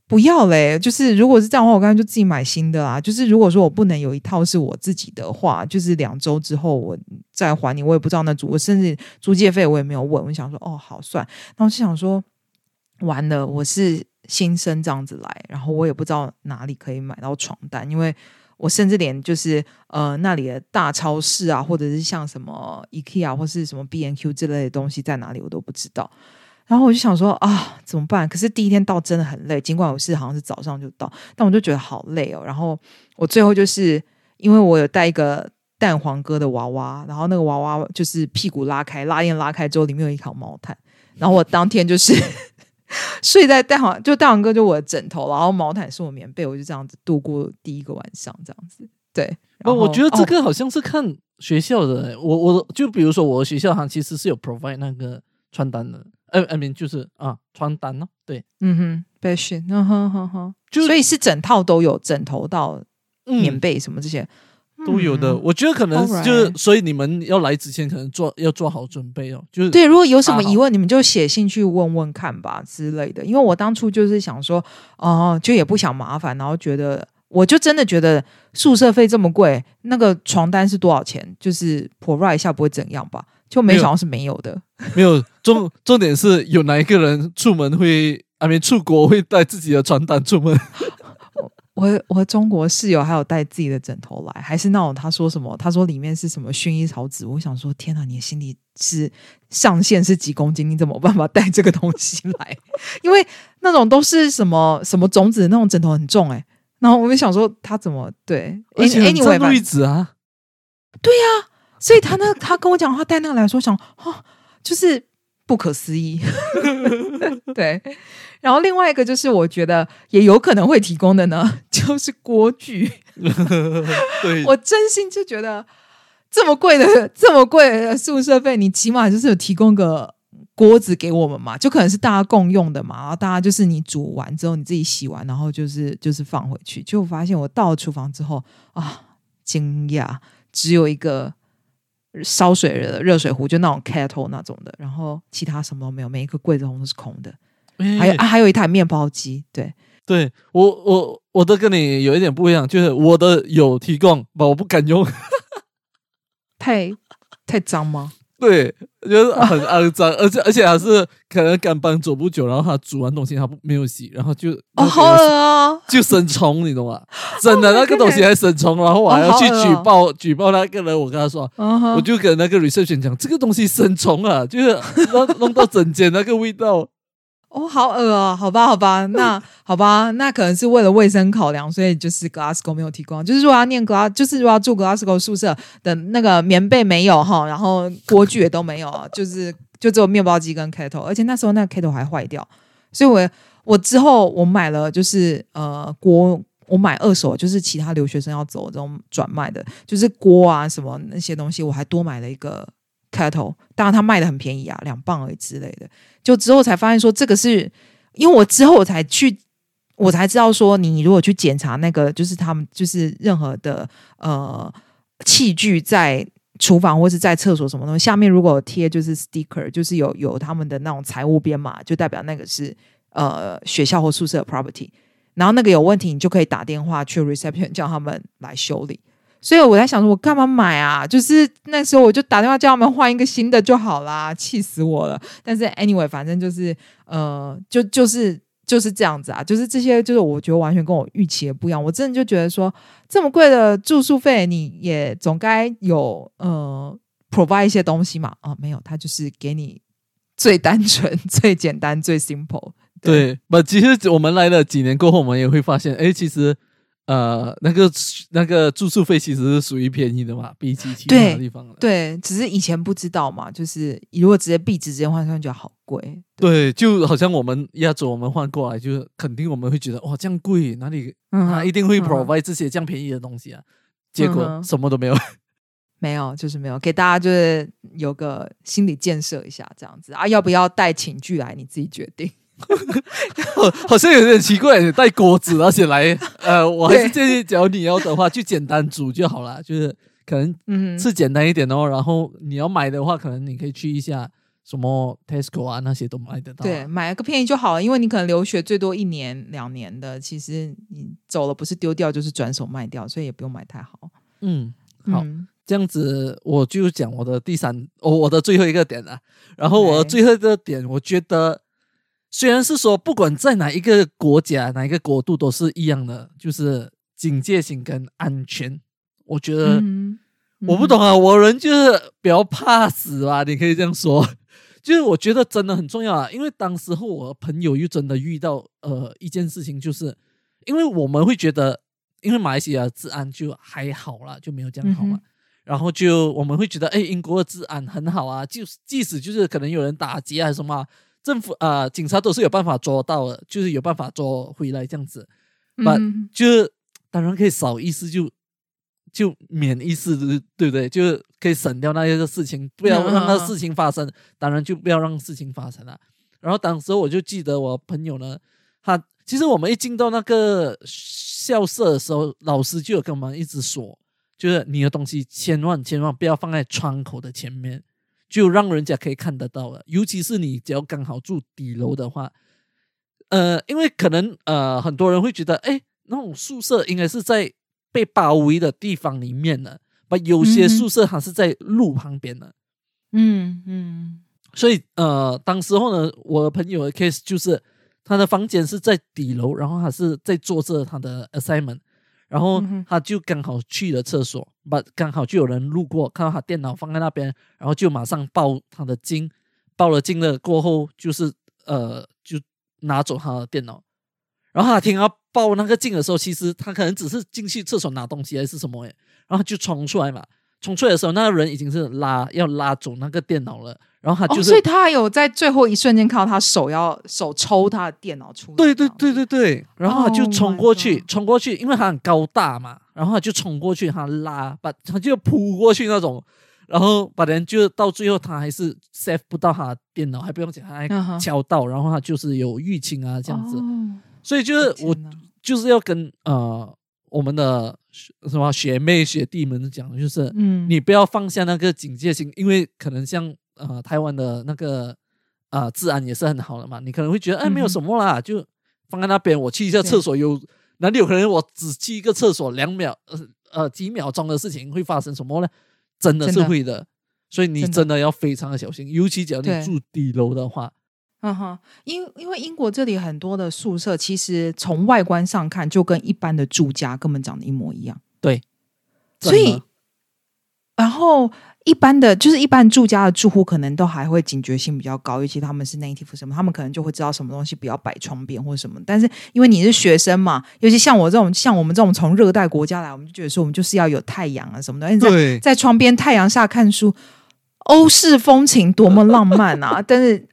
不要嘞，就是如果是这样的话，我刚才就自己买新的啦。就是如果说我不能有一套是我自己的话，就是两周之后我再还你，我也不知道那租，我甚至租借费我也没有问。我想说，哦，好算。那我就想说，完了，我是新生这样子来，然后我也不知道哪里可以买到床单，因为我甚至连就是呃那里的大超市啊，或者是像什么 IKEA 或是什么 B N Q 之类的东西在哪里，我都不知道。然后我就想说啊，怎么办？可是第一天到真的很累，尽管我是好像是早上就到，但我就觉得好累哦。然后我最后就是因为我有带一个蛋黄哥的娃娃，然后那个娃娃就是屁股拉开，拉链拉开之后里面有一条毛毯，然后我当天就是 睡在蛋黄，就蛋黄哥就我的枕头，然后毛毯是我棉被，我就这样子度过第一个晚上，这样子。对，我我觉得这个好像是看学校的，我我就比如说我学校它其实是有 provide 那个穿单的。呃，I mean 就是啊，床单呢？对，嗯哼，被训，嗯哼哼哼，就所以是整套都有，枕头到棉被什么这些都有的。我觉得可能就是，所以你们要来之前可能做要做好准备哦。就是对，如果有什么疑问，你们就写信去问问看吧之类的。因为我当初就是想说，哦，就也不想麻烦，然后觉得我就真的觉得宿舍费这么贵，那个床单是多少钱？就是 provide 一下不会怎样吧？就没想到是没有的，没有重重点是有哪一个人出门会，还没出国会带自己的床单出门。我我中国室友还有带自己的枕头来，还是那种他说什么？他说里面是什么薰衣草籽？我想说，天哪，你的心里是上限是几公斤？你怎么办法带这个东西来？因为那种都是什么什么种子那种枕头很重哎。然后我们想说他怎么对？而且很占位置啊。对呀。所以他那他跟我讲话带那个来说，想哦，就是不可思议。对，然后另外一个就是我觉得也有可能会提供的呢，就是锅具。对，我真心就觉得这么贵的这么贵的宿舍费，你起码就是有提供个锅子给我们嘛，就可能是大家共用的嘛。然后大家就是你煮完之后你自己洗完，然后就是就是放回去。就发现我到厨房之后啊，惊讶，只有一个。烧水的热水壶，就那种 kettle 那种的，然后其他什么都没有，每一个柜子都是空的。还有啊，还有一台面包机。对，对我我我的跟你有一点不一样，就是我的有提供，不，我不敢用，太太脏吗？对，就是 很肮脏，而且而且还是可能刚搬走不久，然后他煮完东西他不没有洗，然后就哦好恶啊，就生虫，你懂吗？真的那个东西还生虫，然后我还要去举报举报那个人，我跟他说，我就跟那个 reception 讲，这个东西生虫啊，就是弄弄到整间那个味道。哦，好恶哦，好吧，好吧，那 好吧，那可能是为了卫生考量，所以就是 Glasgow 没有提供。就是如果要念 Glas，就是如果要住 Glasgow 宿舍的那个棉被没有哈，然后锅具也都没有，就是就只有面包机跟 kettle，而且那时候那个 kettle 还坏掉，所以我我之后我买了就是呃锅，我买二手，就是其他留学生要走这种转卖的，就是锅啊什么那些东西，我还多买了一个。开头，当然他卖的很便宜啊，两磅而已之类的。就之后才发现说，这个是因为我之后我才去，我才知道说，你如果去检查那个，就是他们就是任何的呃器具在厨房或是在厕所什么东西下面，如果贴就是 sticker，就是有有他们的那种财务编码，就代表那个是呃学校或宿舍的 property。然后那个有问题，你就可以打电话去 reception 叫他们来修理。所以我在想说，我干嘛买啊？就是那时候我就打电话叫他们换一个新的就好啦，气死我了。但是 anyway，反正就是呃，就就是就是这样子啊。就是这些，就是我觉得完全跟我预期的不一样。我真的就觉得说，这么贵的住宿费，你也总该有呃 provide 一些东西嘛？啊，没有，他就是给你最单纯、最简单、最 simple。对，不，其实我们来了几年过后，我们也会发现，哎，其实。呃，那个那个住宿费其实是属于便宜的嘛，比起其他地方。对，只是以前不知道嘛，就是如果直接币值直接换算，就好贵。对，就好像我们亚洲我们换过来，就是肯定我们会觉得哇，这样贵，哪里他一定会 provide 这些这样便宜的东西啊？结果什么都没有，没有，就是没有，给大家就是有个心理建设一下，这样子啊，要不要带寝具来，你自己决定。好像有点奇怪，带锅子而且来，呃，我还是建议，只要你要的话，就简单煮就好了，就是可能嗯是简单一点哦。然后你要买的话，可能你可以去一下什么 Tesco 啊，那些都买得到。对，买个便宜就好了，因为你可能留学最多一年两年的，其实你走了不是丢掉就是转手卖掉，所以也不用买太好。嗯，好，这样子我就讲我的第三，哦，我的最后一个点了。然后我的最后一个点，我觉得。虽然是说，不管在哪一个国家、哪一个国度都是一样的，就是警戒性跟安全。我觉得我不懂啊，我人就是比较怕死吧，你可以这样说。就是我觉得真的很重要啊，因为当时候我朋友又真的遇到呃一件事情，就是因为我们会觉得，因为马来西亚治安就还好啦，就没有这样好嘛。然后就我们会觉得，哎，英国的治安很好啊，就即使就是可能有人打劫还是什么，政府啊警察都是有办法捉到的，就是有办法捉回来这样子。嗯，就是当然可以少一次就。就免一次，对不对？就是可以省掉那些个事情，不要让那事情发生。当然就不要让事情发生了。然后当时我就记得我朋友呢，他其实我们一进到那个校舍的时候，老师就有跟我们一直说，就是你的东西千万千万不要放在窗口的前面，就让人家可以看得到了。尤其是你只要刚好住底楼的话，呃，因为可能呃很多人会觉得，哎，那种宿舍应该是在。被包围的地方里面呢，把有些宿舍还是在路旁边的，嗯嗯，所以呃，当时候呢，我的朋友的 case 就是他的房间是在底楼，然后他是在做着他的 assignment，然后他就刚好去了厕所，把刚好就有人路过，看到他电脑放在那边，然后就马上报他的警，报了警了过后，就是呃，就拿走他的电脑。然后他听到报那个警的时候，其实他可能只是进去厕所拿东西还是什么诶，然后就冲出来嘛。冲出来的时候，那个人已经是拉要拉走那个电脑了。然后他就是，所以他还有在最后一瞬间看到他手要手抽他的电脑出来。对对对对对。然后他就冲过去，冲过去，因为他很高大嘛。然后他就冲过去，他拉把他就扑过去那种，然后把人就到最后他还是 save 不到他的电脑，还不用讲，他还敲到，然后他就是有淤青啊这样子。所以就是我就是要跟呃我们的什么学妹学弟们讲，就是嗯，你不要放下那个警戒心，因为可能像呃台湾的那个啊治安也是很好的嘛，你可能会觉得哎没有什么啦，就放在那边，我去一下厕所，有哪里有可能我只去一个厕所两秒呃呃几秒钟的事情会发生什么呢？真的是会的，所以你真的要非常的小心，尤其只要你住底楼的话。嗯哼，因因为英国这里很多的宿舍，其实从外观上看就跟一般的住家根本长得一模一样。对，所以然后一般的就是一般住家的住户可能都还会警觉性比较高，尤其他们是 native 什么，他们可能就会知道什么东西不要摆窗边或者什么。但是因为你是学生嘛，尤其像我这种像我们这种从热带国家来，我们就觉得说我们就是要有太阳啊什么的，在在窗边太阳下看书。欧式风情多么浪漫啊！但是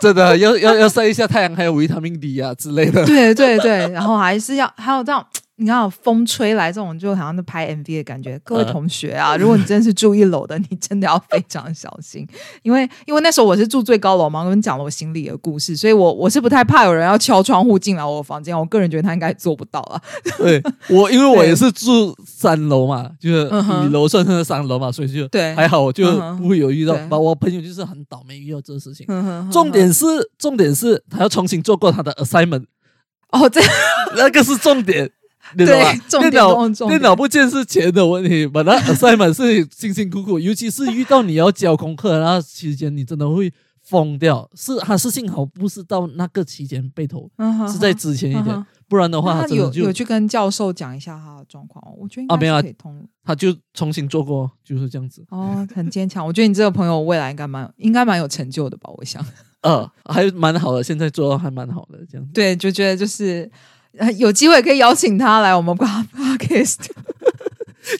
真的要要要晒一下太阳，还有维他命 D 啊之类的。对对对，然后还是要还有这样。你看风吹来这种，就好像在拍 MV 的感觉。各位同学啊，如果你真是住一楼的，你真的要非常小心，因为因为那时候我是住最高楼嘛，我跟你讲了我心里的故事，所以我我是不太怕有人要敲窗户进来我房间。我个人觉得他应该做不到啊。对我，因为我也是住三楼嘛，就是一楼算是三楼嘛，所以就对还好，我就不会有遇到。我朋友就是很倒霉遇到这个事情。重点是重点是他要重新做过他的 assignment。哦，这那个是重点。对，电脑电脑不见是钱的问题，把它 assignment 是辛辛苦苦，尤其是遇到你要交功课那期间，你真的会疯掉。是还是幸好不是到那个期间被偷，是在之前一点，不然的话，他有有去跟教授讲一下他的状况。我觉得啊，没有可以通，他就重新做过，就是这样子。哦，很坚强。我觉得你这个朋友未来应该蛮应该蛮有成就的吧？我想，呃，还蛮好的，现在做还蛮好的，这样。对，就觉得就是。有机会可以邀请他来我们 podcast，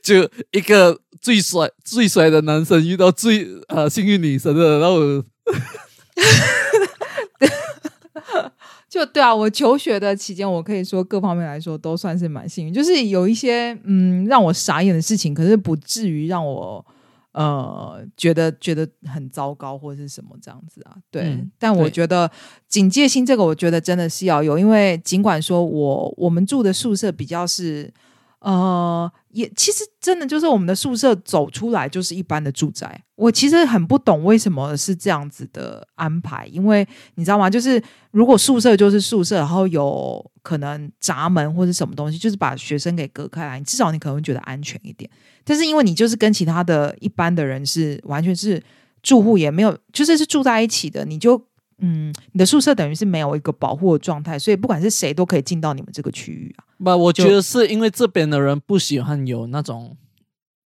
就一个最帅最帅的男生遇到最呃幸运女神的，然后，就对啊，我求学的期间，我可以说各方面来说都算是蛮幸运，就是有一些嗯让我傻眼的事情，可是不至于让我。呃，觉得觉得很糟糕或者是什么这样子啊？对，但我觉得警戒心这个，我觉得真的是要有，因为尽管说我我们住的宿舍比较是，呃，也其实真的就是我们的宿舍走出来就是一般的住宅。我其实很不懂为什么是这样子的安排，因为你知道吗？就是如果宿舍就是宿舍，然后有可能闸门或者什么东西，就是把学生给隔开来，至少你可能会觉得安全一点。但是因为你就是跟其他的一般的人是完全是住户也没有，就是是住在一起的，你就嗯，你的宿舍等于是没有一个保护的状态，所以不管是谁都可以进到你们这个区域啊。不，我觉得是因为这边的人不喜欢有那种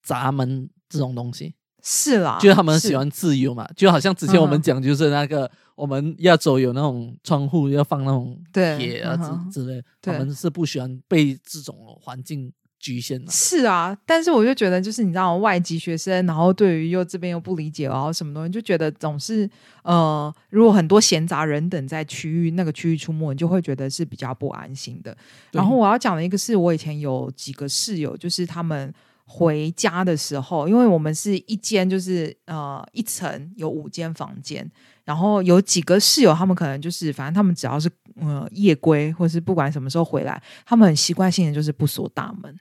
闸门这种东西，是啦，就是他们喜欢自由嘛，就好像之前我们嗯讲，就是那个我们亚洲有那种窗户要放那种对铁啊之之类，他们是不喜欢被这种环境局限了。是啊，但是我就觉得，就是你知道，外籍学生，然后对于又这边又不理解，然后什么东西，就觉得总是呃，如果很多闲杂人等在区域那个区域出没，你就会觉得是比较不安心的。然后我要讲的一个是我以前有几个室友，就是他们回家的时候，因为我们是一间就是呃一层有五间房间，然后有几个室友，他们可能就是反正他们只要是呃夜归，或是不管什么时候回来，他们很习惯性的就是不锁大门，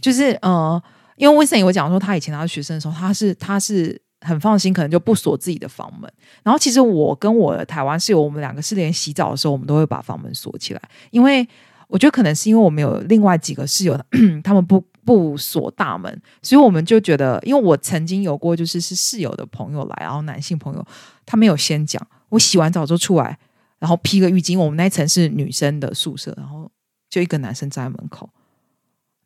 就是呃，因为威森有讲说他以前他是学生的时候，他是他是。很放心，可能就不锁自己的房门。然后其实我跟我的台湾室友，我们两个是连洗澡的时候，我们都会把房门锁起来，因为我觉得可能是因为我们有另外几个室友，他们不不锁大门，所以我们就觉得，因为我曾经有过，就是是室友的朋友来，然后男性朋友，他没有先讲，我洗完澡就出来，然后披个浴巾，我们那一层是女生的宿舍，然后就一个男生站在门口，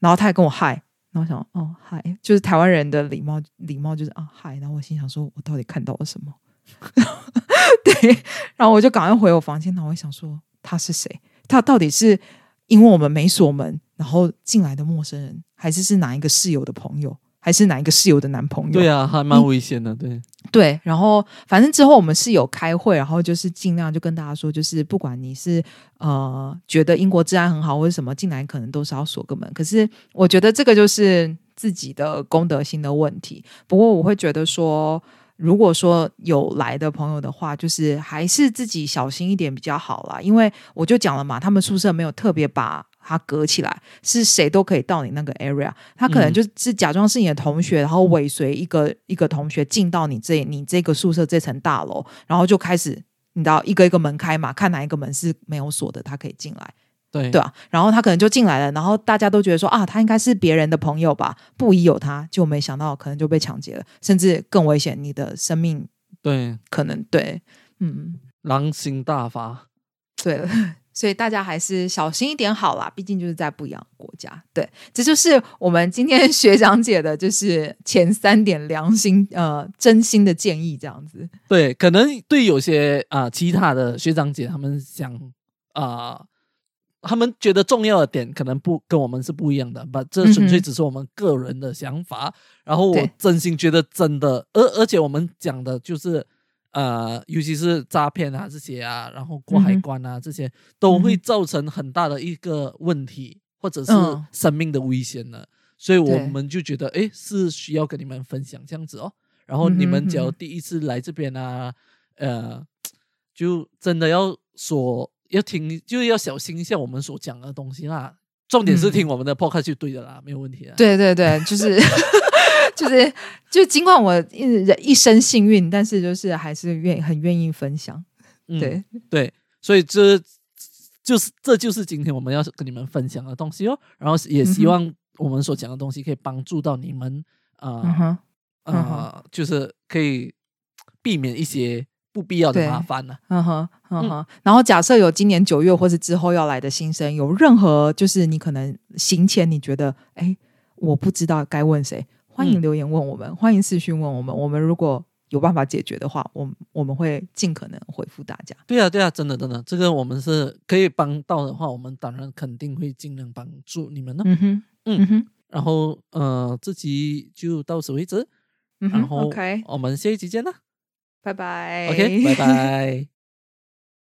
然后他还跟我嗨。然后我想，哦，嗨，就是台湾人的礼貌，礼貌就是啊，嗨。然后我心想说，我到底看到了什么？对，然后我就赶快回我房间，然后我想说，他是谁？他到底是因为我们没锁门，然后进来的陌生人，还是是哪一个室友的朋友，还是哪一个室友的男朋友？对啊，还蛮危险的。对，对，然后反正之后我们是有开会，然后就是尽量就跟大家说，就是不管你是呃觉得英国治安很好或者什么，进来可能都是要锁个门。可是我觉得这个就是自己的公德心的问题。不过我会觉得说，如果说有来的朋友的话，就是还是自己小心一点比较好啦。因为我就讲了嘛，他们宿舍没有特别把。它隔起来，是谁都可以到你那个 area。他可能嗯。就是假装是你的同学，然后尾随一个一个同学进到你这你这个宿舍这层大楼，然后就开始你知道一个一个门开嘛，看哪一个门是没有锁的，他可以进来，对，对啊，然后他可能就进来了，然后大家都觉得说啊，他应该是别人的朋友吧，不疑有他，就没想到可能就被抢劫了，甚至更危险，你的生命对，可能对，嗯，狼心大发。对。了，所以大家还是小心一点好啦，毕竟就是在不一样的国家。对，这就是我们今天 学长姐的，就是前三点良心呃真心的建议，这样子。对，可能对有些啊、其他的学长姐他们想啊、他们觉得重要的点可能不跟我们是不一样的，把这纯粹只是我们个人的想法。然后我真心觉得真的，而而且我们讲的就是呃，尤其是诈骗啊这些啊，然后过海关啊、这些，都会造成很大的一个问题，或者是嗯生命的危险的。所以我们就觉得，哎，是需要跟你们分享这样子哦。然后你们只要第一次来这边啊，呃，就真的要所要听，就要小心一下我们所讲的东西啦。重点是嗯听我们的 podcast 就对的啦，没有问题啊。对对对，就是 就是就尽管我一一生幸运，但是就是还是愿很愿意分享。嗯对，对，所以这就是这就是今天我们要跟你们分享的东西哦。然后也希望我们所讲的东西可以帮助到你们，呃、嗯哼，嗯呃，就是可以避免一些不必要的麻烦呢、嗯哼，嗯哼。然后假设有今年九月或是之后要来的新生，有任何就是你可能行前你觉得，哎，我不知道该问谁，欢迎嗯留言问我们，欢迎私讯问我们，我们如果有办法解决的话，我们我们会尽可能回复大家。对啊，对啊，真的真的，这个我们是可以帮到的话，我们当然肯定会尽量帮助你们呢。嗯哼，嗯嗯哼，然后呃，这集就到此为止，嗯然后，OK，我们下一集见啦。拜拜 OK，拜拜。